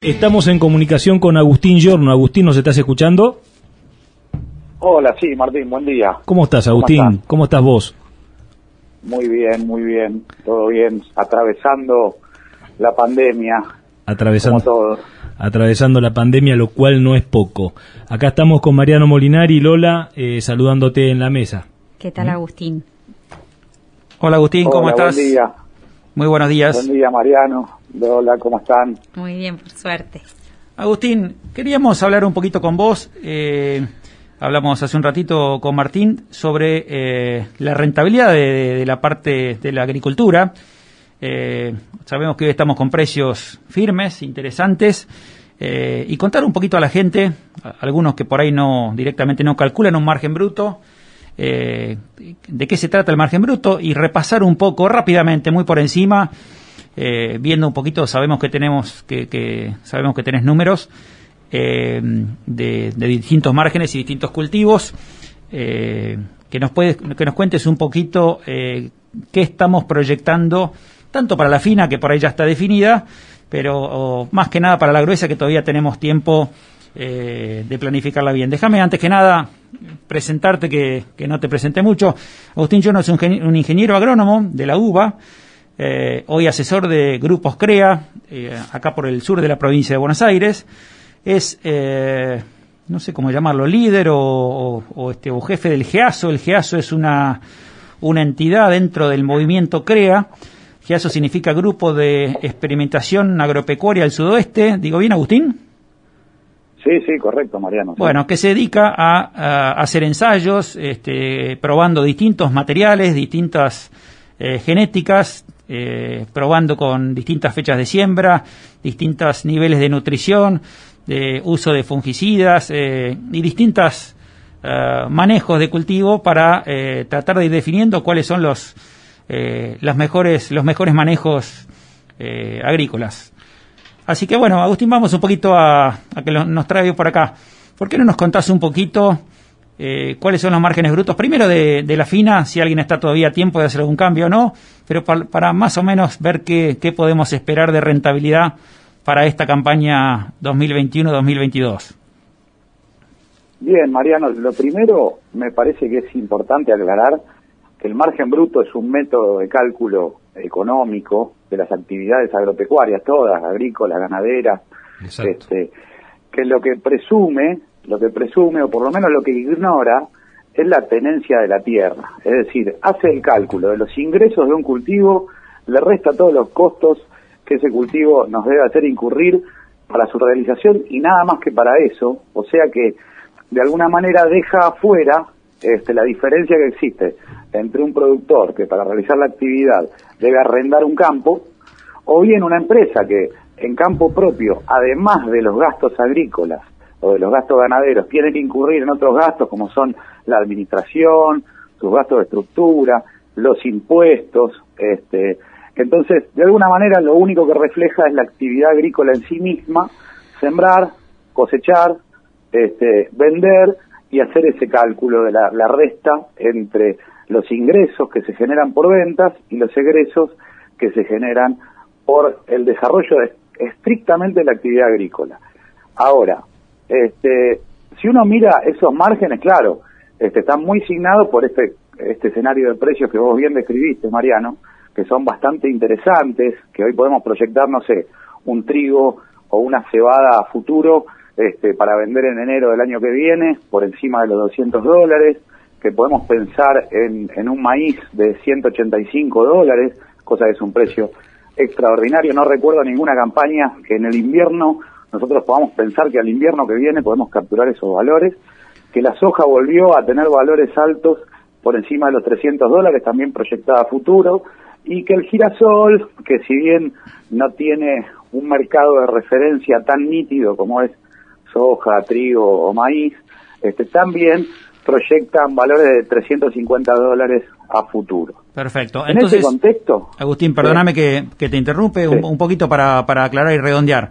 Estamos en comunicación con Agustín Giorno. Agustín, ¿nos estás escuchando? Hola, sí, Martín, buen día. ¿Cómo estás, Agustín? ¿Cómo estás, vos? Muy bien, muy bien, todo bien, atravesando la pandemia. Atravesando, todo. atravesando la pandemia, lo cual no es poco. Acá estamos con Mariano Molinari y Lola eh, saludándote en la mesa. ¿Qué tal, Agustín? Hola, Agustín, ¿cómo estás? Buen día. Muy buenos días. Buen día, Mariano. Hola, ¿cómo están? Muy bien, por suerte. Agustín, queríamos hablar un poquito con vos. Eh, hablamos hace un ratito con Martín sobre eh, la rentabilidad de, la parte de la agricultura. Eh, sabemos que hoy estamos con precios firmes, interesantes. y contar un poquito a la gente, algunos que por ahí no directamente no calculan un margen bruto, de qué se trata el margen bruto y repasar un poco rápidamente, muy por encima, eh, viendo un poquito, sabemos que tenemos, que, sabemos que tenés números eh, de, distintos márgenes y distintos cultivos. Eh, que nos puedes, que nos cuentes un poquito qué estamos proyectando, tanto para la fina, que por ahí ya está definida, pero más que nada para la gruesa, que todavía tenemos tiempo de planificarla bien. Déjame antes que nada presentarte, que, no te presenté mucho. Agustín Jono es un, ingeniero agrónomo de la UBA, eh, hoy asesor de Grupos CREA, eh, acá por el sur de la provincia de Buenos Aires. Es, eh, no sé cómo llamarlo, líder o, este, o jefe del GEASO. El GEASO es una, una entidad dentro del movimiento CREA. GEASO significa Grupo de Experimentación Agropecuaria del Sudoeste. ¿Digo bien, Agustín? Sí, sí, correcto, Mariano. Bueno, que se dedica a, hacer ensayos, este, probando distintos materiales, distintas genéticas, eh, probando con distintas fechas de siembra, distintos niveles de nutrición, de uso de fungicidas eh, y distintos eh, manejos de cultivo para tratar de ir definiendo cuáles son los, los, mejores, los mejores manejos agrícolas. Así que bueno, Agustín, vamos un poquito a, que nos trae por acá. ¿Por qué no nos contás un poquito eh, cuáles son los márgenes brutos, primero de, la fina, si alguien está todavía a tiempo de hacer algún cambio o no, pero para, más o menos ver qué, podemos esperar de rentabilidad para esta campaña 2021-2022. Bien, Mariano, lo primero me parece que es importante aclarar que el margen bruto es un método de cálculo económico de las actividades agropecuarias, todas, agrícolas, ganaderas, este, que lo que presume lo que presume, o por lo menos lo que ignora, es la tenencia de la tierra. Es decir, hace el cálculo de los ingresos de un cultivo, le resta todos los costos que ese cultivo nos debe hacer incurrir para su realización y nada más que para eso. O sea que de alguna manera deja afuera este, la diferencia que existe entre un productor que para realizar la actividad debe arrendar un campo o bien una empresa que en campo propio, además de los gastos agrícolas, o de los gastos ganaderos tienen que incurrir en otros gastos como son la administración, sus gastos de estructura, los impuestos, este, entonces de alguna manera lo único que refleja es la actividad agrícola en sí misma, sembrar, cosechar, este, vender y hacer ese cálculo de la, resta entre los ingresos que se generan por ventas y los egresos que se generan por el desarrollo de, estrictamente de la actividad agrícola. Ahora, este, si uno mira esos márgenes, claro, este, están muy signados por este, este escenario de precios que vos bien describiste, Mariano, que son bastante interesantes, que hoy podemos proyectar, no sé, un trigo o una cebada a futuro este, para vender en enero del año que viene por encima de los 200 dólares, que podemos pensar en, en un maíz de 185 dólares, cosa que es un precio extraordinario. No recuerdo ninguna campaña que en el invierno nosotros podamos pensar que al invierno que viene podemos capturar esos valores, que la soja volvió a tener valores altos por encima de los 300 dólares, también proyectada a futuro, y que el girasol, que si bien no tiene un mercado de referencia tan nítido como es soja, trigo o maíz, este, también proyectan valores de 350 dólares a futuro. Perfecto. En ese contexto... Agustín, perdóname que, te interrumpe un, poquito para, para aclarar y redondear.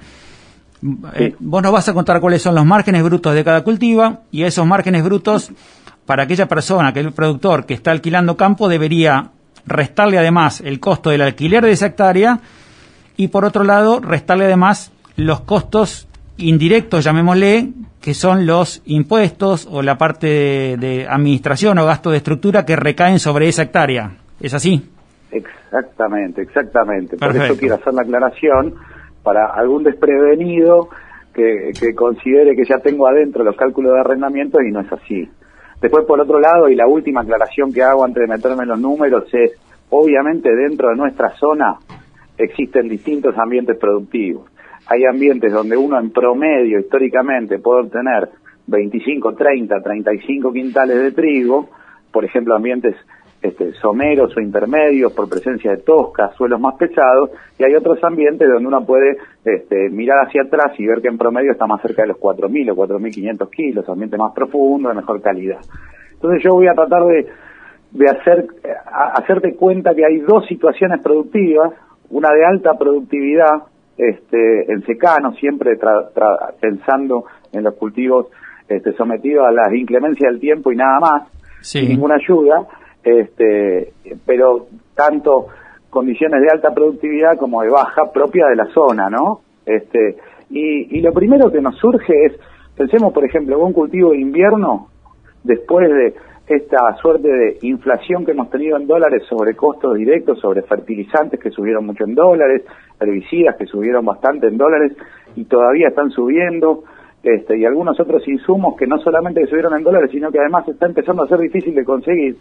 Eh, vos nos vas a contar cuáles son los márgenes brutos de cada cultiva y esos márgenes brutos para aquella persona, aquel productor que está alquilando campo debería restarle además el costo del alquiler de esa hectárea y por otro lado restarle además los costos indirectos, llamémosle, que son los impuestos o la parte de, administración o gasto de estructura que recaen sobre esa hectárea. ¿Es así? Exactamente, exactamente. Por eso quiero hacer la aclaración para algún desprevenido que, que considere que ya tengo adentro los cálculos de arrendamiento y no es así. Después, por otro lado, y la última aclaración que hago antes de meterme en los números es, obviamente dentro de nuestra zona existen distintos ambientes productivos. Hay ambientes donde uno en promedio, históricamente, puede obtener 25, 30, 35 quintales de trigo, por ejemplo, ambientes este, someros o intermedios por presencia de toscas, suelos más pesados, y hay otros ambientes donde uno puede este, mirar hacia atrás y ver que en promedio está más cerca de los 4.000 o 4.500 kilos, ambiente más profundo, de mejor calidad. Entonces yo voy a tratar de, hacer, hacerte cuenta que hay dos situaciones productivas, una de alta productividad este, en secano, siempre pensando en los cultivos este, sometidos a las inclemencias del tiempo y nada más, sin ninguna ayuda, este, pero tanto condiciones de alta productividad como de baja propia de la zona, ¿no? Este, y, lo primero que nos surge es, pensemos por ejemplo, un cultivo de invierno, después de esta suerte de inflación que hemos tenido en dólares sobre costos directos, sobre fertilizantes que subieron mucho en dólares, herbicidas que subieron bastante en dólares y todavía están subiendo, este, y algunos otros insumos que no solamente subieron en dólares, sino que además está empezando a ser difícil de conseguir.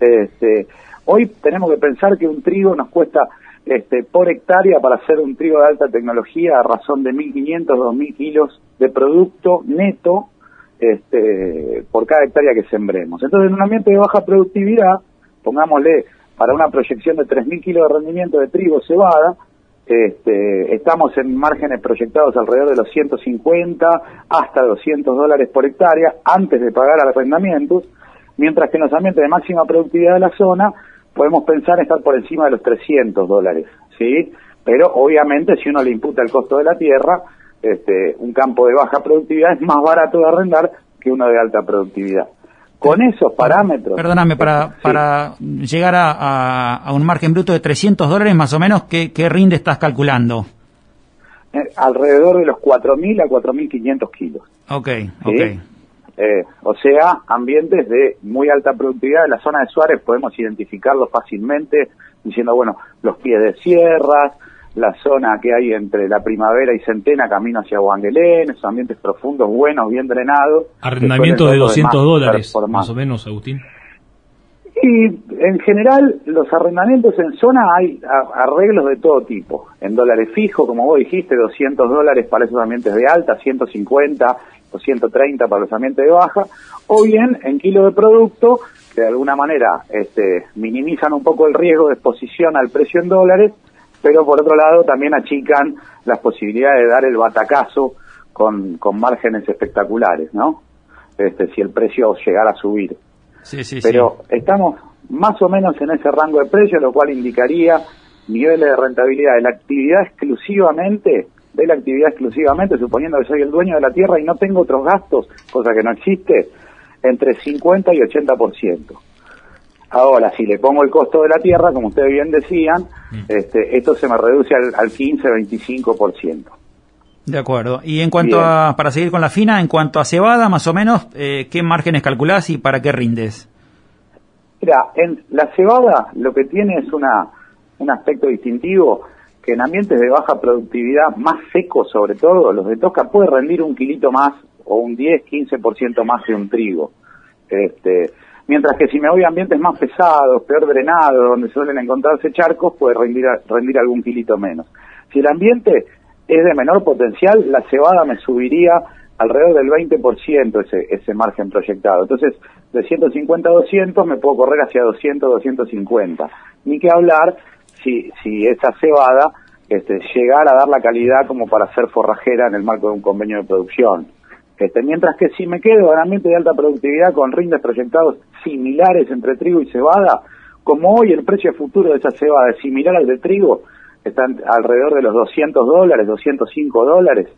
Este, hoy tenemos que pensar que un trigo nos cuesta este, por hectárea para hacer un trigo de alta tecnología a razón de 1.500, 2.000 kilos de producto neto este, por cada hectárea que sembremos. Entonces, en un ambiente de baja productividad, pongámosle para una proyección de 3.000 kilos de rendimiento de trigo cebada, este, estamos en márgenes proyectados alrededor de los 150 hasta 200 dólares por hectárea antes de pagar arrendamientos mientras que en los ambientes de máxima productividad de la zona podemos pensar estar por encima de los 300 dólares, ¿sí? Pero obviamente si uno le imputa el costo de la tierra, este, un campo de baja productividad es más barato de arrendar que uno de alta productividad. Con esos parámetros... Perdóname, para, para llegar a, un margen bruto de 300 dólares más o menos, ¿qué, qué rinde estás calculando? Eh, alrededor de los 4.000 a 4.500 kilos. Ok, ok. Eh, o sea, ambientes de muy alta productividad. En la zona de Suárez podemos identificarlo fácilmente diciendo, bueno, los pies de sierras, la zona que hay entre la primavera y Centena, camino hacia Guanguelén, esos ambientes profundos, buenos, bien drenados. Arrendamientos de 200 dólares, más o menos, Agustín. Y en general, los arrendamientos en zona hay arreglos de todo tipo. En dólares fijos, como vos dijiste, 200 dólares para esos ambientes de alta, 150 o 130 para los ambientes de baja, o bien en kilo de producto, que de alguna manera este, minimizan un poco el riesgo de exposición al precio en dólares, pero por otro lado también achican las posibilidades de dar el batacazo con, con márgenes espectaculares, ¿no? Este, si el precio llegara a subir. Pero estamos más o menos en ese rango de precio, lo cual indicaría niveles de rentabilidad de la actividad exclusivamente, de la actividad exclusivamente, suponiendo que soy el dueño de la tierra y no tengo otros gastos, cosa que no existe, entre 50 y 80%. Ahora, si le pongo el costo de la tierra, como ustedes bien decían, mm. este, esto se me reduce al, al 15-25%. De acuerdo. Y en cuanto a, para seguir con la fina, en cuanto a cebada, más o menos, eh, ¿qué márgenes calculás y para qué rindes? Mira, en la cebada lo que tiene es una, un aspecto distintivo que en ambientes de baja productividad, más secos sobre todo, los de tosca puede rendir un kilito más o un 10, 15% más que un trigo. Este, mientras que si me voy a ambientes más pesados, peor drenados, donde suelen encontrarse charcos, puede rendir, rendir algún kilito menos. Si el ambiente es de menor potencial, la cebada me subiría alrededor del 20% ese, ese margen proyectado. Entonces, de 150 a 200 me puedo correr hacia 200, 250. Ni que hablar si, si esa cebada este, llegara a dar la calidad como para ser forrajera en el marco de un convenio de producción. Este, mientras que si me quedo en ambiente de alta productividad con rindes proyectados similares entre trigo y cebada, como hoy el precio futuro de esa cebada es similar al de trigo, están alrededor de los 200 dólares, 205 dólares,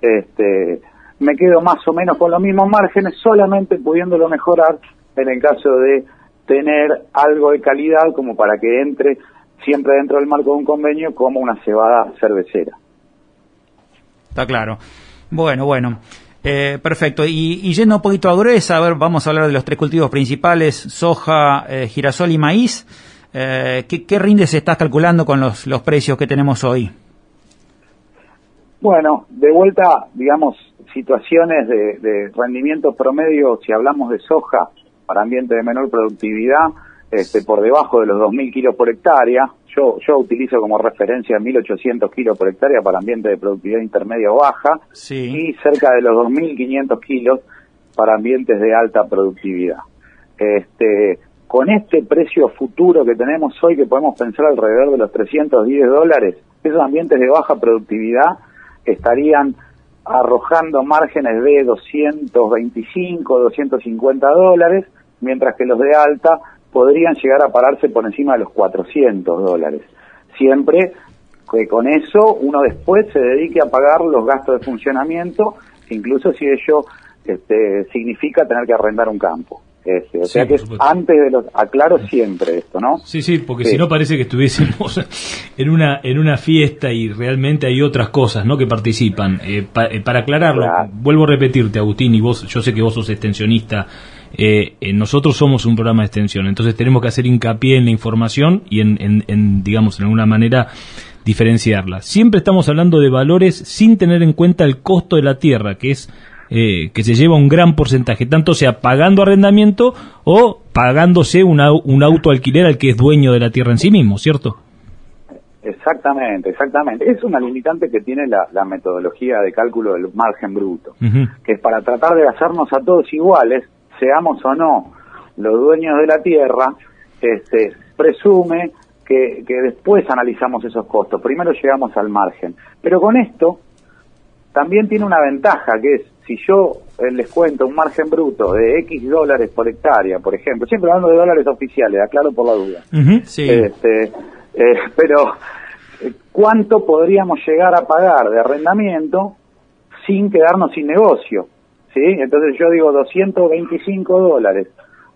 este, me quedo más o menos con los mismos márgenes, solamente pudiéndolo mejorar en el caso de tener algo de calidad como para que entre siempre dentro del marco de un convenio como una cebada cervecera. Está claro. Bueno, bueno. Eh, perfecto. Y, yendo un poquito a gruesa, a ver, vamos a hablar de los tres cultivos principales, soja, eh, girasol y maíz. Eh, ¿qué, ¿qué, rindes estás calculando con los, los precios que tenemos hoy? Bueno, de vuelta, digamos, situaciones de, de rendimiento promedio, si hablamos de soja para ambiente de menor productividad, este, por debajo de los 2.000 kilos por hectárea. Yo, yo utilizo como referencia 1.800 kilos por hectárea para ambiente de productividad intermedia o baja y cerca de los 2.500 kilos para ambientes de alta productividad. Este, con este precio futuro que tenemos hoy, que podemos pensar alrededor de los 310 dólares, esos ambientes de baja productividad estarían arrojando márgenes de 225, 250 dólares, mientras que los de alta podrían llegar a pararse por encima de los 400 dólares. Siempre que con eso uno después se dedique a pagar los gastos de funcionamiento, incluso si ello este, significa tener que arrendar un campo. Este, o sea que antes de los aclaro siempre esto, ¿no? Sí, sí, porque si no parece que estuviésemos en una en una fiesta y realmente hay otras cosas, ¿no? Que participan. Eh, eh, para aclararlo, vuelvo a repetirte, Agustín, y vos, yo sé que vos sos extensionista eh, eh, nosotros somos un programa de extensión, entonces tenemos que hacer hincapié en la información y en, digamos, en alguna manera diferenciarla. Siempre estamos hablando de valores sin tener en cuenta el costo de la tierra, que es eh, que se lleva un gran porcentaje, tanto sea pagando arrendamiento o pagándose un auto alquiler al que es dueño de la tierra en sí mismo, ¿cierto? Exactamente, exactamente. Es una limitante que tiene la, metodología de cálculo del margen bruto, que es para tratar de hacernos a todos iguales, seamos o no los dueños de la tierra, este, presume que, que después analizamos esos costos. Primero llegamos al margen. Pero con esto también tiene una ventaja, que es si yo eh, les cuento un margen bruto de X dólares por hectárea, por ejemplo, siempre hablando de dólares oficiales, aclaro por la duda. este, eh, pero, eh, ¿cuánto podríamos llegar a pagar de arrendamiento sin quedarnos sin negocio? ¿Sí? Entonces yo digo 225 dólares,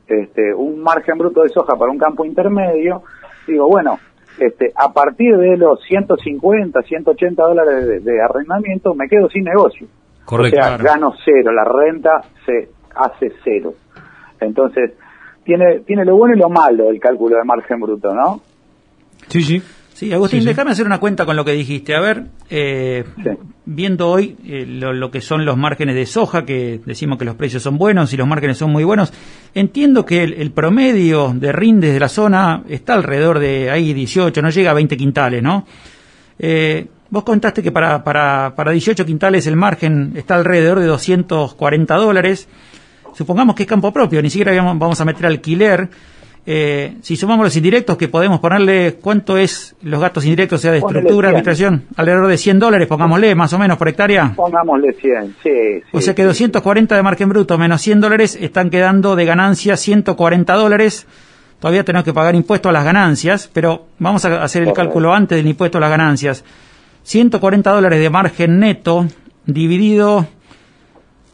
este, un margen bruto de soja para un campo intermedio, digo, bueno, este, a partir de los 150, 180 dólares de, arrendamiento me quedo sin negocio. Correcto. O sea, gano cero, la renta se hace cero. Entonces, tiene, tiene lo bueno y lo malo el cálculo de margen bruto, ¿no? Sí, sí. Sí, Agustín, déjame hacer una cuenta con lo que dijiste. A ver, eh, viendo hoy eh, lo, que son los márgenes de soja, que decimos que los precios son buenos y los márgenes son muy buenos, entiendo que el, promedio de rindes de la zona está alrededor de ahí 18, no llega a 20 quintales, ¿no? Eh, vos contaste que para, para, para 18 quintales el margen está alrededor de 240 dólares. Supongamos que es campo propio, ni siquiera vamos a meter alquiler eh, si sumamos los indirectos, que podemos ponerle cuánto es los gastos indirectos, sea de estructura, administración, alrededor de 100 dólares, pongámosle más o menos por hectárea. Pongámosle 100, sí. o sea que 240 de margen bruto menos 100 dólares están quedando de ganancia 140 dólares. Todavía tenemos que pagar impuesto a las ganancias, pero vamos a hacer el cálculo antes del impuesto a las ganancias. 140 dólares de margen neto dividido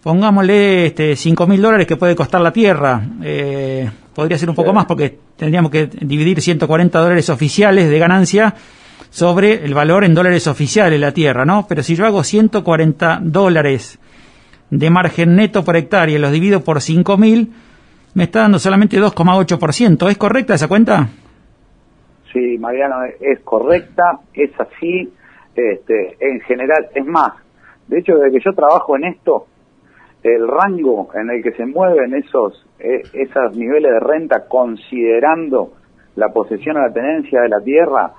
pongámosle este, 5 mil dólares que puede costar la tierra. Eh, podría ser un poco más porque tendríamos que dividir 140 dólares oficiales de ganancia sobre el valor en dólares oficiales de la tierra, ¿no? Pero si yo hago 140 dólares de margen neto por hectárea y los divido por 5.000, me está dando solamente 2,8%. ¿Es correcta esa cuenta? Sí, Mariano, es correcta, es así. Este, en general, es más, de hecho, desde que yo trabajo en esto, el rango en el que se mueven esos, eh, esos niveles de renta considerando la posesión o la tenencia de la tierra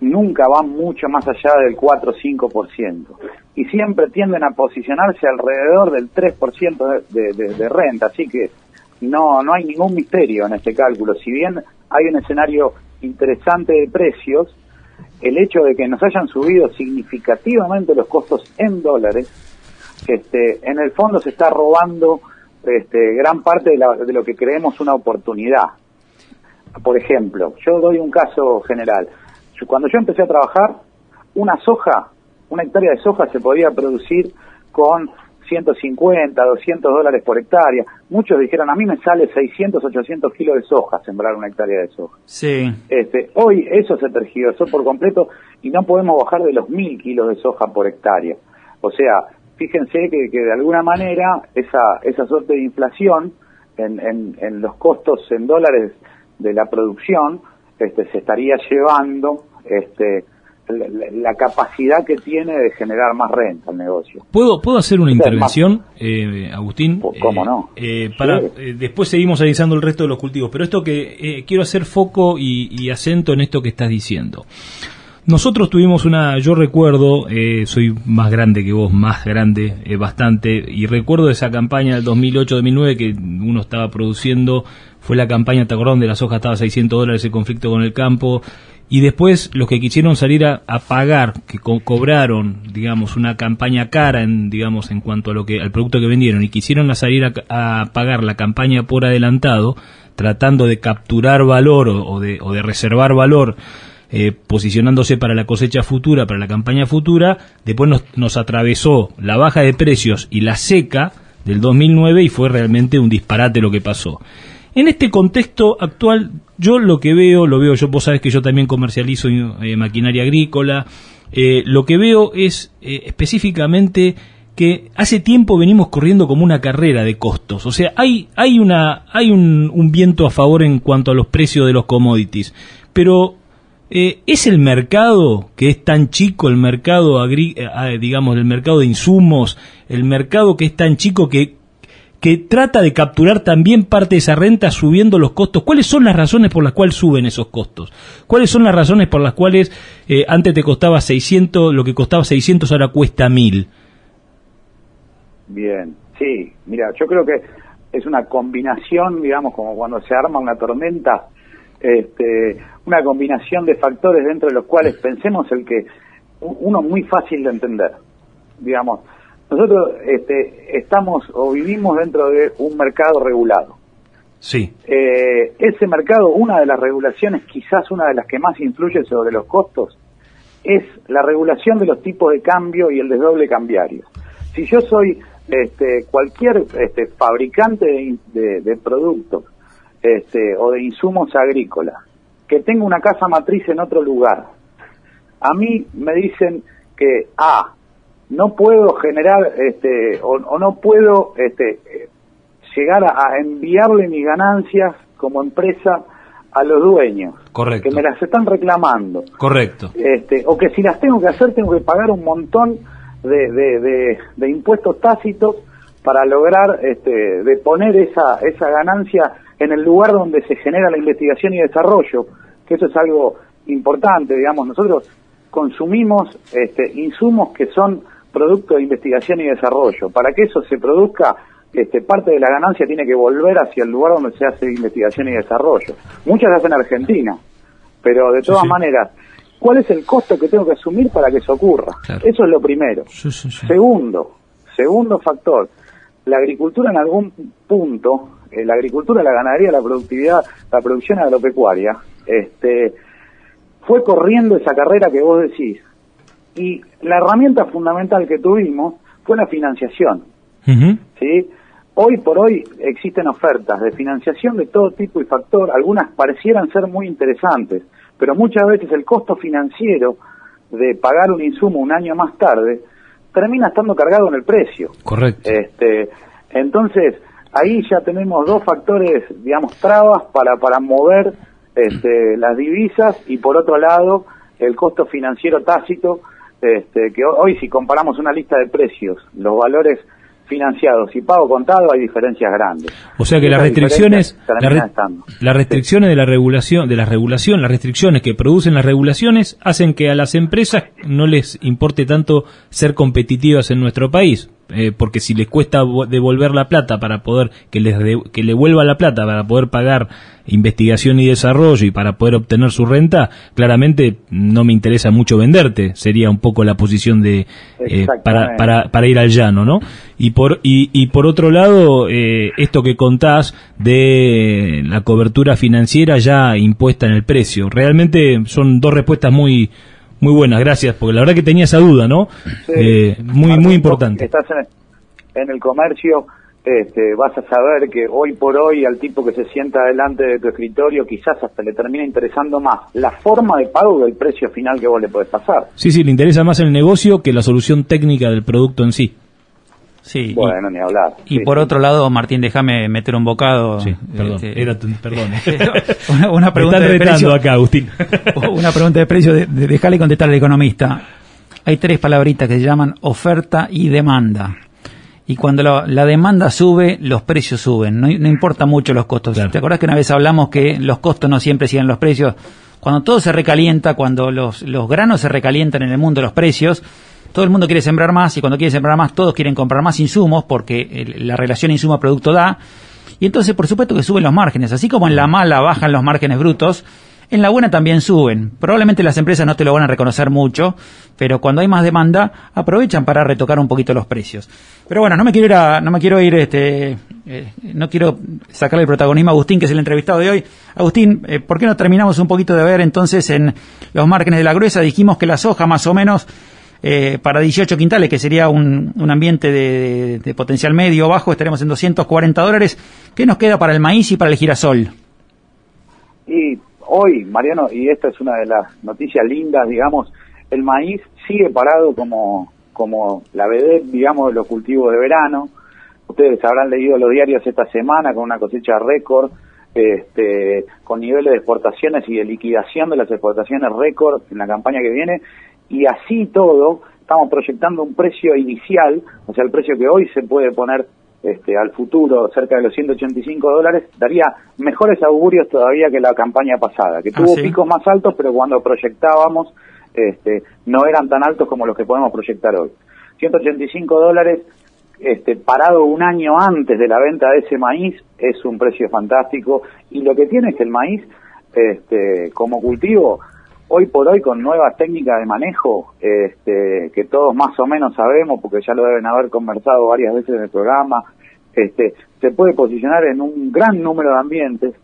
nunca van mucho más allá del 4 o 5%. Y siempre tienden a posicionarse alrededor del 3% de, de, de, renta. Así que no, no hay ningún misterio en este cálculo. Si bien hay un escenario interesante de precios, el hecho de que nos hayan subido significativamente los costos en dólares este, en el fondo se está robando este, gran parte de, lo que creemos una oportunidad. Por ejemplo, yo doy un caso general. Cuando yo empecé a trabajar, una soja, una hectárea de soja se podía producir con 150, 200 dólares por hectárea. Muchos dijeron, a mí me sale 600, 800 kilos de soja sembrar una hectárea de soja. Sí. Este, hoy eso se tergiversó por completo y no podemos bajar de los 1000 kilos de soja por hectárea. O sea, fíjense que, que de alguna manera esa, esa suerte de inflación en, en, en los costos en dólares de la producción este, se estaría llevando este, la, la capacidad que tiene de generar más renta el negocio. ¿Puedo, ¿puedo hacer una intervención, eh, Agustín? Pues, ¿Cómo Eh, no? eh, para, eh, después seguimos analizando el resto de los cultivos, pero esto que eh, quiero hacer foco y, y acento en esto que estás diciendo. Nosotros tuvimos una, yo recuerdo, eh, soy más grande que vos, más grande, eh, bastante, y recuerdo esa campaña del 2008-2009 que uno estaba produciendo, fue la campaña, ¿te acordás? De la soja estaba a 600 dólares el conflicto con el campo, y después los que quisieron salir a, pagar, que co- cobraron, digamos, una campaña cara, en, digamos, en cuanto a lo que, al producto que vendieron, y quisieron salir a, pagar la campaña por adelantado, tratando de capturar valor o de, o de reservar valor, eh, posicionándose para la cosecha futura, para la campaña futura, después nos, nos atravesó la baja de precios y la seca del 2009 y fue realmente un disparate lo que pasó. En este contexto actual, yo lo que veo, lo veo yo, vos sabés que yo también comercializo eh, maquinaria agrícola, eh, lo que veo es eh, específicamente que hace tiempo venimos corriendo como una carrera de costos. O sea, hay, hay, una, hay un, un viento a favor en cuanto a los precios de los commodities, pero eh, ¿Es el mercado que es tan chico, el mercado, agri eh, ah, digamos, el mercado de insumos, el mercado que es tan chico que, que trata de capturar también parte de esa renta subiendo los costos? ¿Cuáles son las razones por las cuales suben esos costos? ¿Cuáles son las razones por las cuales eh, antes te costaba 600, lo que costaba 600 ahora cuesta 1000? Bien, sí, mira, yo creo que es una combinación, digamos, como cuando se arma una tormenta, este, una combinación de factores dentro de los cuales pensemos el que uno muy fácil de entender, digamos, nosotros este, estamos o vivimos dentro de un mercado regulado. Sí, Eh, ese mercado, una de las regulaciones, quizás una de las que más influye sobre los costos, es la regulación de los tipos de cambio y el desdoble cambiario. Si yo soy este, cualquier este, fabricante de, de- de productos este, o de insumos agrícolas que tenga una casa matriz en otro lugar, a mí me dicen que A, no puedo generar este, o, o no puedo este, llegar a, a enviarle mis ganancias como empresa a los dueños, correcto. que me las están reclamando Correcto. este, o que si las tengo que hacer tengo que pagar un montón de, de, de- de impuestos tácitos para lograr este, de poner esa, esa ganancia en el lugar donde se genera la investigación y desarrollo, que eso es algo importante, digamos, nosotros consumimos este, insumos que son producto de investigación y desarrollo. Para que eso se produzca, este, parte de la ganancia tiene que volver hacia el lugar donde se hace investigación y desarrollo. Muchas se hacen en Argentina, pero de todas sí. maneras, ¿cuál es el costo que tengo que asumir para que eso ocurra? Claro. Eso es lo primero. Sí. Segundo, segundo factor, la agricultura en algún punto, eh, la agricultura, la ganadería, la productividad, la producción agropecuaria, este, fue corriendo esa carrera que vos decís. Y la herramienta fundamental que tuvimos fue la financiación. ¿sí? Hoy por hoy existen ofertas de financiación de todo tipo y factor, algunas parecieran ser muy interesantes, pero muchas veces el costo financiero de pagar un insumo un año más tarde termina estando cargado en el precio. Correcto. Este, entonces, ahí ya tenemos dos factores, digamos, trabas para, para mover este, las divisas y por otro lado, el costo financiero tácito, este, que ho- hoy si comparamos una lista de precios, los valores financiados y pago contado, hay diferencias grandes. O sea que las restricciones, la re- las restricciones de la regulación, de la regulación, las restricciones que producen las regulaciones hacen que a las empresas no les importe tanto ser competitivas en nuestro país, eh, porque si les cuesta vo- devolver la plata para poder que les de- que le vuelva la plata para poder pagar investigación y desarrollo y para poder obtener su renta, claramente no me interesa mucho venderte, sería un poco la posición de eh, para, para para ir al llano, ¿no? Y por y, y por otro lado, eh, esto que contás de la cobertura financiera ya impuesta en el precio, realmente son dos respuestas muy muy buenas, gracias, porque la verdad que tenía esa duda, ¿no? Sí. Eh, muy muy importante. Estás en el, en el comercio este, vas a saber que hoy por hoy al tipo que se sienta delante de tu escritorio quizás hasta le termina interesando más la forma de pago del precio final que vos le podés pasar. Sí, sí, le interesa más el negocio que la solución técnica del producto en sí. Sí, bueno, ni hablar. Y por otro lado, Martín, déjame meter un bocado. Sí, perdón, este, era perdón. una, pregunta de precio, acá, Agustín. una pregunta de precio, de, de, contestar al economista. Hay tres palabritas que se llaman oferta y demanda y cuando la, demanda sube, los precios suben. No, importa mucho los costos. ¿Te acuerdas que una vez hablamos que los costos no siempre siguen los precios? Cuando todo se recalienta, cuando los, los granos se recalientan en el mundo los precios, todo el mundo quiere sembrar más y cuando quiere sembrar más todos quieren comprar más insumos porque la relación insumo-producto da. Y entonces, por supuesto que suben los márgenes. Así como en la mala bajan los márgenes brutos, en la buena también suben. Probablemente las empresas no te lo van a reconocer mucho, pero cuando hay más demanda aprovechan para retocar un poquito los precios. Pero bueno, no me quiero ir, a, no me quiero ir, este, eh, no quiero sacarle el protagonismo a Agustín, que es el entrevistado de hoy. Agustín, eh, ¿por qué no terminamos un poquito de ver entonces en los márgenes de la gruesa? Dijimos que la soja más o menos eh, para 18 quintales, que sería un, un ambiente de, potencial medio bajo, estaremos en 240 dólares. ¿Qué nos queda para el maíz y para el girasol? Y hoy, Mariano, y esta es una de las noticias lindas, digamos, el maíz sigue parado como, como la vedette, digamos, de los cultivos de verano. Ustedes habrán leído los diarios esta semana con una cosecha récord, este, con niveles de exportaciones y de liquidación de las exportaciones récord en la campaña que viene, y así todo, estamos proyectando un precio inicial, o sea, el precio que hoy se puede poner este, al futuro cerca de los 185 dólares, daría mejores augurios todavía que la campaña pasada, que ah, tuvo picos más altos, pero cuando proyectábamos este, no eran tan altos como los que podemos proyectar hoy. 185 dólares este, parado un año antes de la venta de ese maíz es un precio fantástico y lo que tiene es que el maíz este, como cultivo hoy por hoy con nuevas técnicas de manejo este, que todos más o menos sabemos porque ya lo deben haber conversado varias veces en el programa, este, se puede posicionar en un gran número de ambientes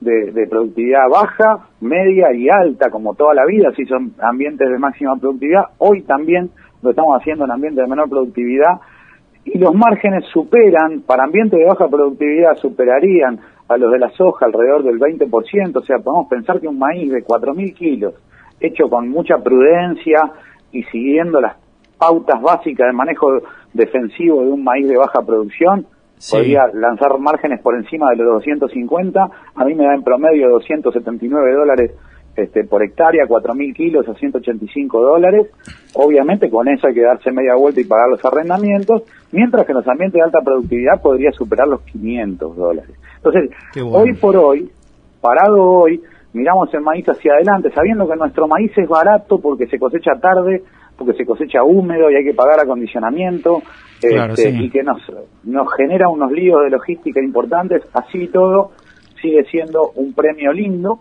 de, productividad baja, media y alta, como toda la vida, si son ambientes de máxima productividad, hoy también lo estamos haciendo en ambientes de menor productividad. Y los márgenes superan, para ambientes de baja productividad superarían a los de la soja alrededor del 20%, o sea, podemos pensar que un maíz de 4.000 kilos hecho con mucha prudencia y siguiendo las pautas básicas de manejo defensivo de un maíz de baja producción, podría lanzar márgenes por encima de los 250, a mí me da en promedio 279 dólares este, por hectárea, 4.000 kilos a 185 dólares. Obviamente con eso hay que darse media vuelta y pagar los arrendamientos, mientras que en los ambientes de alta productividad podría superar los 500 dólares. Entonces, hoy por hoy, parado hoy, miramos el maíz hacia adelante, sabiendo que nuestro maíz es barato porque se cosecha tarde, porque se cosecha húmedo y hay que pagar acondicionamiento, este, y que nos, nos genera unos líos de logística importantes, así todo sigue siendo un premio lindo,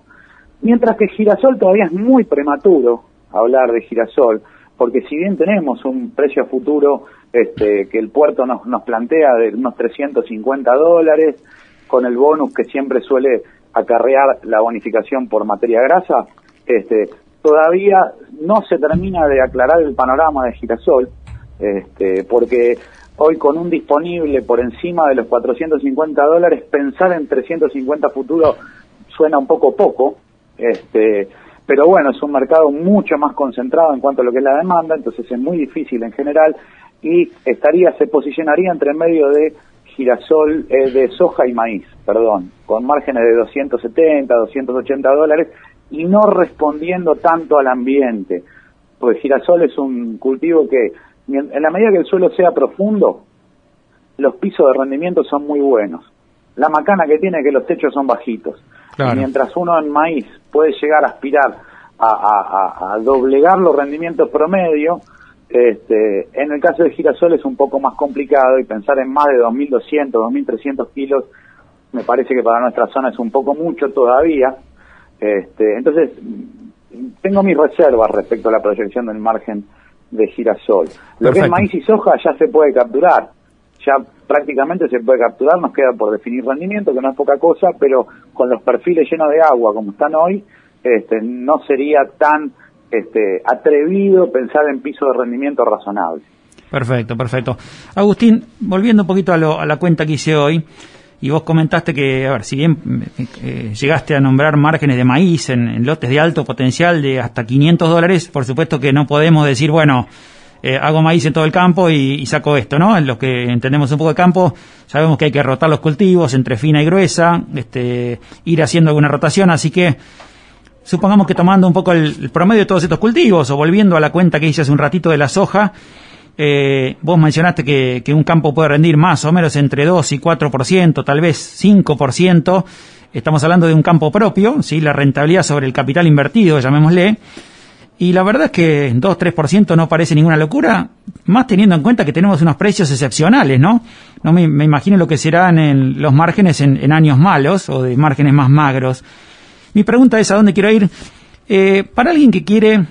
mientras que girasol todavía es muy prematuro hablar de girasol, porque si bien tenemos un precio futuro este, que el puerto nos, nos plantea de unos 350 dólares, con el bonus que siempre suele acarrear la bonificación por materia grasa, este, todavía no se termina de aclarar el panorama de girasol, este, porque hoy con un disponible por encima de los 450 dólares, pensar en 350 futuros suena un poco poco, este, pero bueno, es un mercado mucho más concentrado en cuanto a lo que es la demanda, entonces es muy difícil en general y estaría, se posicionaría entre medio de girasol eh, de soja y maíz, perdón, con márgenes de 270, 280 dólares y no respondiendo tanto al ambiente. Pues girasol es un cultivo que, en la medida que el suelo sea profundo, los pisos de rendimiento son muy buenos. La macana que tiene es que los techos son bajitos. mientras uno en maíz puede llegar a aspirar a, a doblegar los rendimientos promedio, este, en el caso de girasol es un poco más complicado y pensar en más de 2.200, 2.300 kilos me parece que para nuestra zona es un poco mucho todavía. Este, entonces, tengo mis reservas respecto a la proyección del margen de girasol. Lo que es maíz y soja ya se puede capturar, ya prácticamente se puede capturar, nos queda por definir rendimiento, que no es poca cosa, pero con los perfiles llenos de agua como están hoy, este, no sería tan este, atrevido pensar en piso de rendimiento razonable. Perfecto, perfecto. Agustín, volviendo un poquito a, a la cuenta que hice hoy, y vos comentaste que, a ver, si bien eh, llegaste a nombrar márgenes de maíz en, lotes de alto potencial de hasta 500 dólares, por supuesto que no podemos decir, bueno, eh, hago maíz en todo el campo y, saco esto, ¿no? En los que entendemos un poco de campo, sabemos que hay que rotar los cultivos entre fina y gruesa, este, ir haciendo alguna rotación, así que supongamos que tomando un poco el, el promedio de todos estos cultivos o volviendo a la cuenta que hice hace un ratito de la soja, eh, vos mencionaste que, un campo puede rendir más o menos entre 2 y 4%, tal vez 5%. Estamos hablando de un campo propio, ¿sí? la rentabilidad sobre el capital invertido, llamémosle. Y la verdad es que 2-3% no parece ninguna locura, más teniendo en cuenta que tenemos unos precios excepcionales, ¿no? No me, imagino lo que serán en los márgenes en, años malos o de márgenes más magros. Mi pregunta es a dónde quiero ir. Eh, para alguien que quiere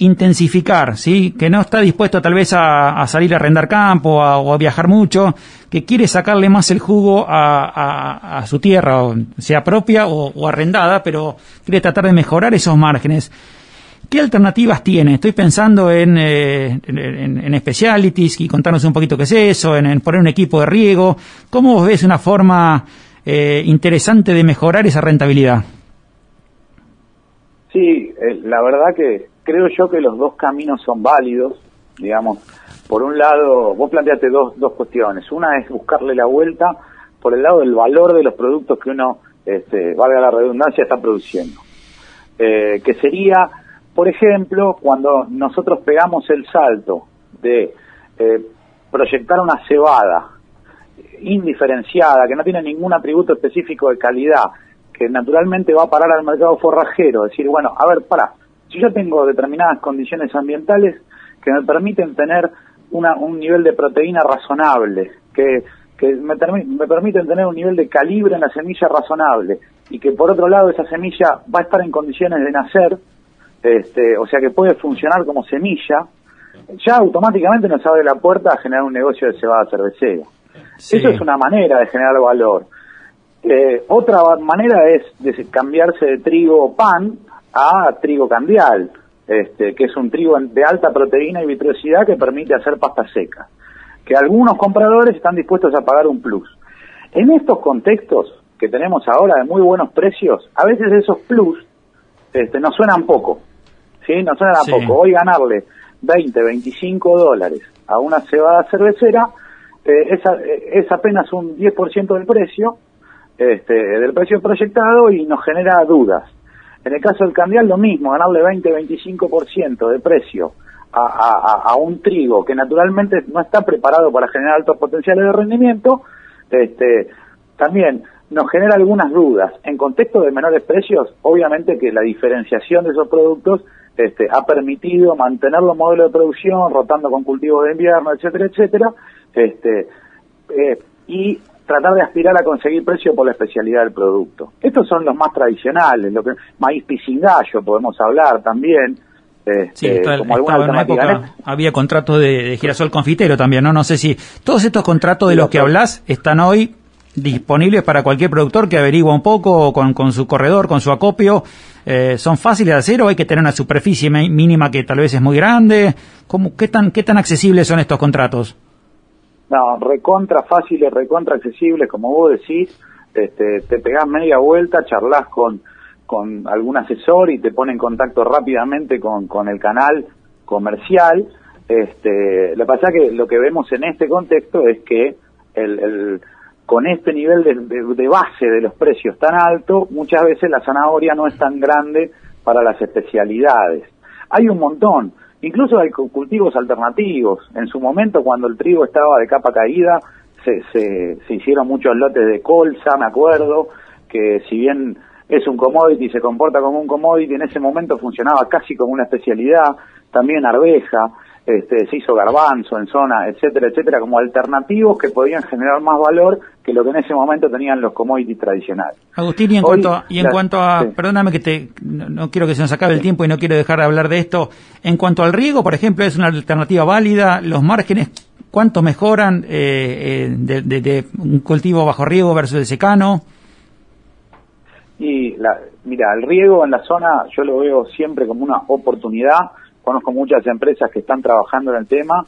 intensificar, ¿sí? que no está dispuesto tal vez a, salir a arrendar campo o a viajar mucho, que quiere sacarle más el jugo a, su tierra, sea propia o, arrendada, pero quiere tratar de mejorar esos márgenes. ¿Qué alternativas tiene? Estoy pensando en, eh, en, specialities y contarnos un poquito qué es eso, en, poner un equipo de riego. ¿Cómo ves una forma eh, interesante de mejorar esa rentabilidad? Sí, eh, la verdad que creo yo que los dos caminos son válidos, digamos. Por un lado, vos planteaste dos, dos cuestiones. Una es buscarle la vuelta por el lado del valor de los productos que uno, este, valga la redundancia, está produciendo. Eh, que sería, por ejemplo, cuando nosotros pegamos el salto de eh, proyectar una cebada indiferenciada, que no tiene ningún atributo específico de calidad, que naturalmente va a parar al mercado forrajero, decir, bueno, a ver, para, si yo tengo determinadas condiciones ambientales que me permiten tener una, un nivel de proteína razonable, que, que me, me permiten tener un nivel de calibre en la semilla razonable, y que por otro lado esa semilla va a estar en condiciones de nacer, este, o sea que puede funcionar como semilla, ya automáticamente nos abre la puerta a generar un negocio de cebada cervecera. Eso es una manera de generar valor. Eh, otra manera es de cambiarse de trigo o pan a trigo cambial, este, que es un trigo de alta proteína y vitrosidad que permite hacer pasta seca, que algunos compradores están dispuestos a pagar un plus. En estos contextos que tenemos ahora de muy buenos precios, a veces esos plus este, nos suenan poco, ¿sí? Nos suenan a poco. Hoy ganarle 20, 25 dólares a una cebada cervecera eh, es, es apenas un 10% del precio, este, del precio proyectado y nos genera dudas. En el caso del cambial lo mismo, ganarle 20-25% de precio a, un trigo que naturalmente no está preparado para generar altos potenciales de rendimiento, este, también nos genera algunas dudas. En contexto de menores precios, obviamente que la diferenciación de esos productos este, ha permitido mantener los modelos de producción, rotando con cultivos de invierno, etcétera, etcétera, este, eh, y tratar de aspirar a conseguir precio por la especialidad del producto. Estos son los más tradicionales, lo que maíz pisingallo podemos hablar también. Este, como alguna época había contratos de, girasol confitero también, ¿no? No sé si todos estos contratos de los que hablas están hoy disponibles para cualquier productor que averigua un poco con, con su corredor, con su acopio. Eh, ¿Son fáciles de hacer o hay que tener una superficie mínima que tal vez es muy grande? ¿Cómo, qué, tan, ¿Qué tan accesibles son estos contratos? No, recontra fáciles, recontra accesibles, como vos decís, este, te pegás media vuelta, charlas con, con algún asesor y te pone en contacto rápidamente con, con el canal comercial. Este, lo que pasa que lo que vemos en este contexto es que el, el con este nivel de, de, base de los precios tan alto, muchas veces la zanahoria no es tan grande para las especialidades. Hay un montón. Incluso hay cultivos alternativos. En su momento, cuando el trigo estaba de capa caída, se, se, hicieron muchos lotes de colza, me acuerdo, que si bien es un commodity, se comporta como un commodity, en ese momento funcionaba casi como una especialidad, también arveja, este, se hizo garbanzo en zona, etcétera, etcétera, como alternativos que podían generar más valor que lo que en ese momento tenían los commodities tradicionales. Agustín, y en cuanto a, y en cuanto a perdóname que te, no, quiero que se nos acabe el tiempo y no quiero dejar de hablar de esto, en cuanto al riego, por ejemplo, es una alternativa válida, los márgenes, ¿cuánto mejoran eh, eh de, de, un cultivo bajo riego versus el secano? Y la, mira, el riego en la zona yo lo veo siempre como una oportunidad conozco muchas empresas que están trabajando en el tema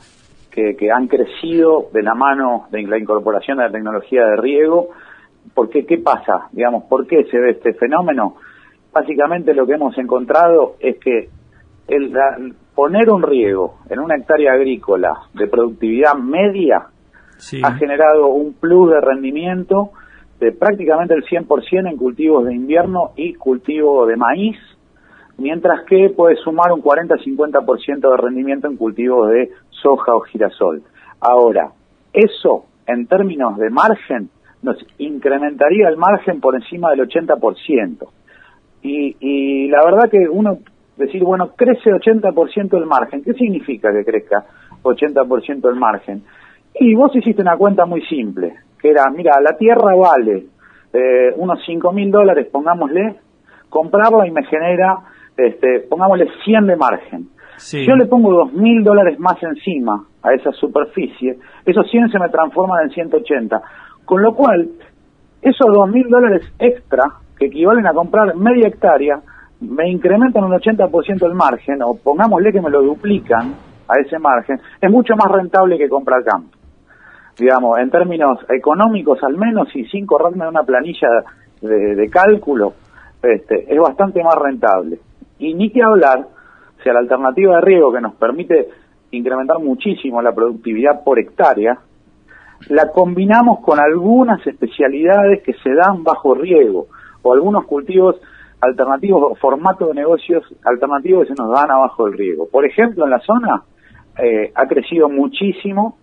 que, que han crecido de la mano de la incorporación de la tecnología de riego. ¿Por qué? ¿Qué pasa? Digamos, ¿por qué se ve este fenómeno? Básicamente lo que hemos encontrado es que el, poner un riego en una hectárea agrícola de productividad media ha generado un plus de rendimiento de prácticamente el 100% en cultivos de invierno y cultivo de maíz, mientras que puede sumar un 40-50% de rendimiento en cultivos de soja o girasol. Ahora, eso en términos de margen nos incrementaría el margen por encima del 80%. Y, y la verdad que uno decir, bueno, crece 80% el margen. ¿Qué significa que crezca 80% el margen? Y vos hiciste una cuenta muy simple, que era, mira, la tierra vale eh, unos 5 mil dólares, pongámosle, comprarla y me genera, este, pongámosle 100 de margen. Si yo le pongo 2 mil dólares más encima a esa superficie, esos 100 se me transforman en 180. Con lo cual, esos 2 mil dólares extra, que equivalen a comprar media hectárea, me incrementan un 80% el margen, o pongámosle que me lo duplican a ese margen, es mucho más rentable que comprar campo. Digamos, en términos económicos al menos, y sin correrme una planilla de, cálculo, este, es bastante más rentable. Y ni que hablar, si la alternativa de riego que nos permite incrementar muchísimo la productividad por hectárea, la combinamos con algunas especialidades que se dan bajo riego o algunos cultivos alternativos, formatos de negocios alternativos que se nos dan abajo del riego. Por ejemplo, en la zona eh, ha crecido muchísimo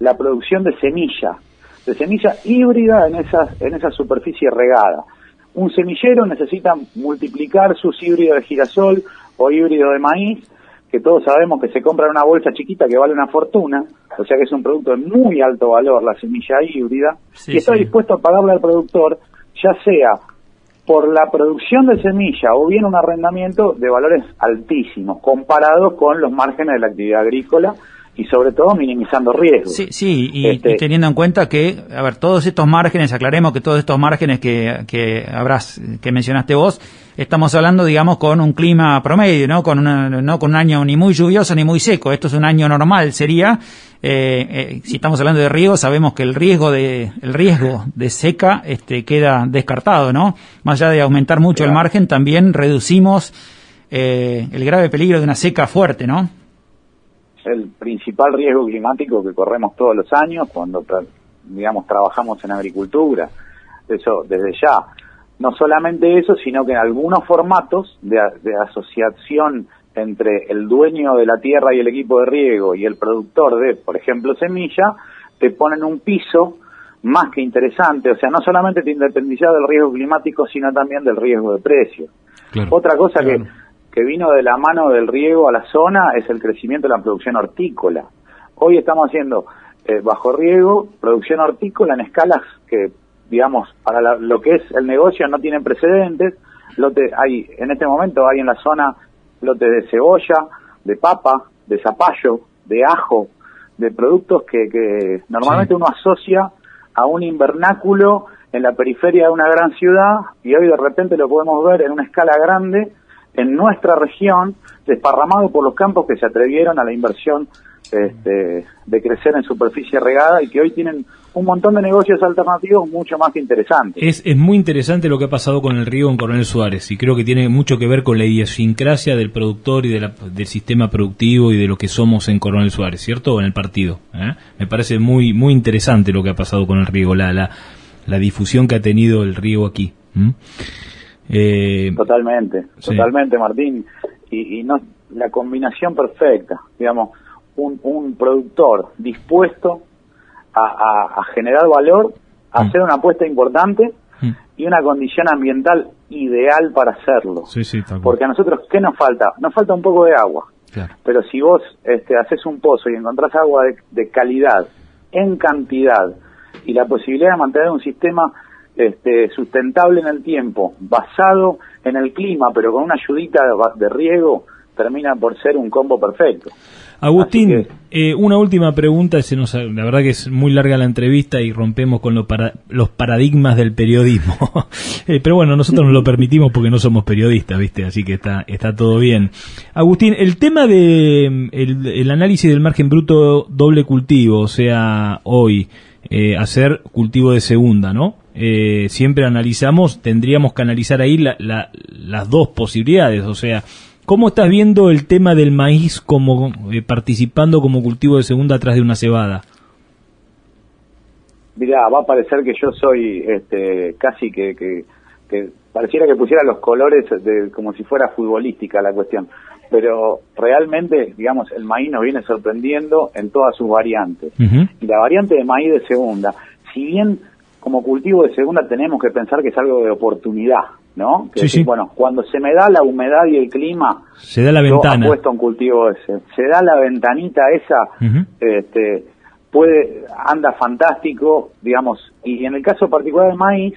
la producción de semilla, de semilla híbrida en esa, en esa superficie regada. Un semillero necesita multiplicar sus híbridos de girasol o híbrido de maíz, que todos sabemos que se compra en una bolsa chiquita que vale una fortuna, o sea que es un producto de muy alto valor, la semilla híbrida, y está dispuesto a pagarle al productor, ya sea por la producción de semilla o bien un arrendamiento de valores altísimos comparados con los márgenes de la actividad agrícola y sobre todo minimizando riesgos. Sí, sí y, este teniendo en cuenta que, a ver, todos estos márgenes, aclaremos que todos estos márgenes que, que habrás, que mencionaste vos, estamos hablando, digamos, con un clima promedio, ¿no? Con una, no con un año ni muy lluvioso ni muy seco. Esto es un año normal, sería. Eh, eh, si estamos hablando de riego, sabemos que el riesgo de, el riesgo de seca, este, queda descartado, ¿no? Más allá de aumentar mucho el margen, también reducimos eh, el grave peligro de una seca fuerte, ¿no? El principal riesgo climático que corremos todos los años cuando, digamos, trabajamos en agricultura. Eso, desde ya. No solamente eso, sino que en algunos formatos de, asociación entre el dueño de la tierra y el equipo de riego y el productor de, por ejemplo, semilla, te ponen un piso más que interesante. O sea, no solamente te independizas del riesgo climático, sino también del riesgo de precio. Otra cosa que que vino de la mano del riego a la zona es el crecimiento de la producción hortícola. Hoy estamos haciendo eh, bajo riego producción hortícola en escalas que, digamos, para lo que es el negocio no tienen precedentes. Lote, hay, en este momento hay en la zona lotes de cebolla, de papa, de zapallo, de ajo, de productos que, que normalmente uno asocia a un invernáculo en la periferia de una gran ciudad y hoy de repente lo podemos ver en una escala grande en nuestra región, desparramado por los campos que se atrevieron a la inversión este, de crecer en superficie regada y que hoy tienen un montón de negocios alternativos mucho más interesantes. Es, es muy interesante lo que ha pasado con el río en Coronel Suárez y creo que tiene mucho que ver con la idiosincrasia del productor y de del sistema productivo y de lo que somos en Coronel Suárez, ¿cierto? En el partido. ¿eh? Me parece muy muy interesante lo que ha pasado con el río, la, la, la difusión que ha tenido el río aquí. Eh, totalmente, totalmente, Martín. Y, y, no la combinación perfecta, digamos, un, un productor dispuesto a, a, generar valor, a mm. hacer una apuesta importante mm. y una condición ambiental ideal para hacerlo. Porque a nosotros, ¿qué nos falta? Nos falta un poco de agua. Pero si vos este, haces un pozo y encontrás agua de, de calidad, en cantidad, y la posibilidad de mantener un sistema este, sustentable en el tiempo, basado en el clima, pero con una ayudita de, riego, termina por ser un combo perfecto. Agustín, eh, una última pregunta, se nos, la verdad que es muy larga la entrevista y rompemos con los paradigmas del periodismo. Eh, pero bueno, nosotros nos lo permitimos porque no somos periodistas, ¿viste? Así que está, está todo bien. Agustín, el tema de el, análisis del margen bruto doble cultivo, o sea, hoy, eh, hacer cultivo de segunda, ¿no? Siempre analizamos, tendríamos que analizar ahí las dos posibilidades, o sea, ¿Cómo estás viendo el tema del maíz como eh, participando como cultivo de segunda atrás de una cebada? Mira, va a parecer que yo soy este, casi que, que, pareciera que pusiera los colores de, como si fuera futbolística la cuestión, pero realmente, digamos, el maíz nos viene sorprendiendo en todas sus variantes. Y la variante de maíz de segunda, si bien como cultivo de segunda tenemos que pensar que es algo de oportunidad, ¿no? Que sí, Bueno, cuando se me da la humedad y el clima, se da la ventana. puesto un cultivo ese. Se da la ventanita esa, este, puede, anda fantástico, digamos, y en el caso particular del maíz,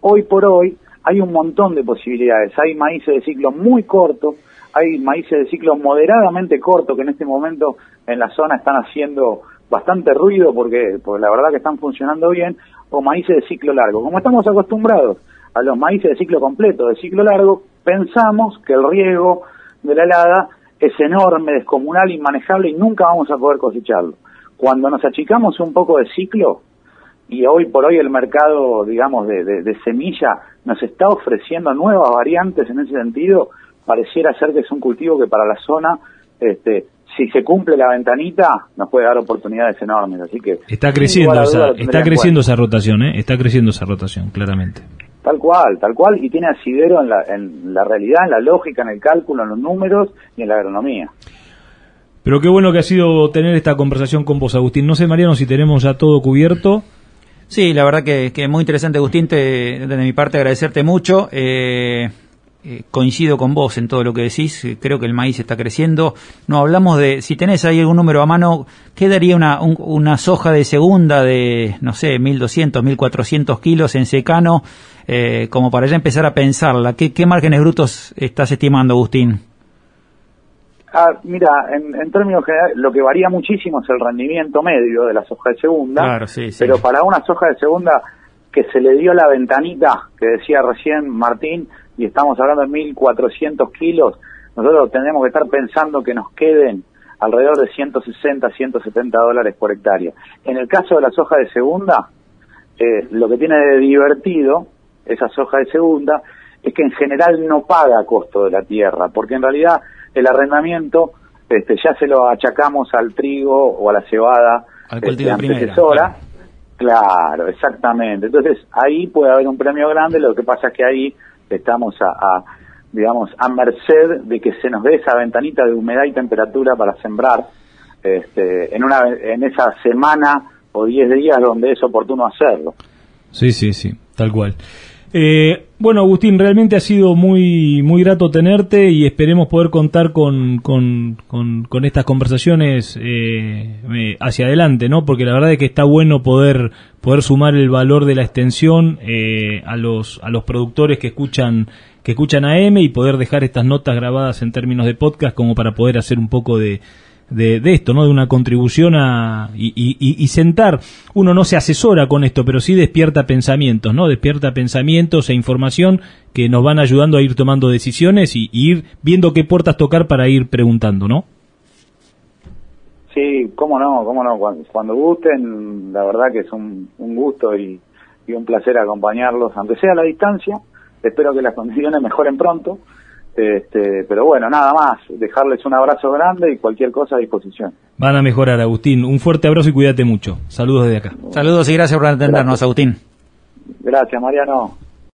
hoy por hoy hay un montón de posibilidades. Hay maíces de ciclo muy corto, hay maíces de ciclo moderadamente corto que en este momento en la zona están haciendo bastante ruido porque, porque la verdad que están funcionando bien, o maíces de ciclo largo. Como estamos acostumbrados a los maíces de ciclo completo, de ciclo largo, pensamos que el riego de la helada es enorme, descomunal, inmanejable y nunca vamos a poder cosecharlo. Cuando nos achicamos un poco de ciclo, y hoy por hoy el mercado, digamos, de, de, semilla nos está ofreciendo nuevas variantes en ese sentido, pareciera ser que es un cultivo que para la zona, este, si se cumple la ventanita, nos puede dar oportunidades enormes. Así que está creciendo, esa, está creciendo esa rotación, ¿eh? está creciendo esa rotación, claramente. Tal cual, tal cual, y tiene asidero en la, en la realidad, en la lógica, en el cálculo, en los números y en la agronomía. Pero qué bueno que ha sido tener esta conversación con vos, Agustín. No sé, Mariano, si tenemos ya todo cubierto. Sí, la verdad que, es muy interesante, Agustín. Te, de mi parte, agradecerte mucho. Eh, eh, coincido con vos en todo lo que decís, eh, creo que el maíz está creciendo. No hablamos de, si tenés ahí algún número a mano, ¿qué daría una, una soja de segunda de, no sé, 1200, 1400 kilos en secano, eh, como para ya empezar a pensarla? ¿Qué, qué márgenes brutos estás estimando, Agustín? Ah, mira, en, términos generales, lo que varía muchísimo es el rendimiento medio de la soja de segunda, claro, sí, sí. pero para una soja de segunda que se le dio la ventanita que decía recién Martín, y estamos hablando de 1.400 kilos, nosotros tenemos que estar pensando que nos queden alrededor de 160, 170 dólares por hectárea. En el caso de la soja de segunda, eh, lo que tiene de divertido esa soja de segunda es que en general no paga costo de la tierra, porque en realidad el arrendamiento este, ya se lo achacamos al trigo o a la cebada al este, antecesora. Claro. exactamente. Entonces ahí puede haber un premio grande, lo que pasa es que ahí estamos a, digamos, a merced de que se nos dé esa ventanita de humedad y temperatura para sembrar este, en, una, en esa semana o 10 días donde es oportuno hacerlo. Sí, sí, sí, tal cual. Eh, bueno, Agustín, realmente ha sido muy, muy grato tenerte y esperemos poder contar con, con, con, estas conversaciones eh, eh, hacia adelante, ¿no? Porque la verdad es que está bueno poder, poder sumar el valor de la extensión a, los, a los productores que escuchan que escuchan a M y poder dejar estas notas grabadas en términos de podcast como para poder hacer un poco de, de, esto, ¿no? De una contribución a, y, y, sentar, uno no se asesora con esto, pero sí despierta pensamientos, ¿no? Despierta pensamientos e información que nos van ayudando a ir tomando decisiones y, ir viendo qué puertas tocar para ir preguntando, ¿no? Sí, cómo no, cómo no, cuando, gusten, la verdad que es un, un gusto y, y un placer acompañarlos, aunque sea a la distancia, espero que las condiciones mejoren pronto este, pero bueno, nada más, dejarles un abrazo grande y cualquier cosa a disposición. Van a mejorar, Agustín. Un fuerte abrazo y cuídate mucho. Saludos desde acá. Saludos y gracias por atendernos, Agustín. Gracias, Mariano.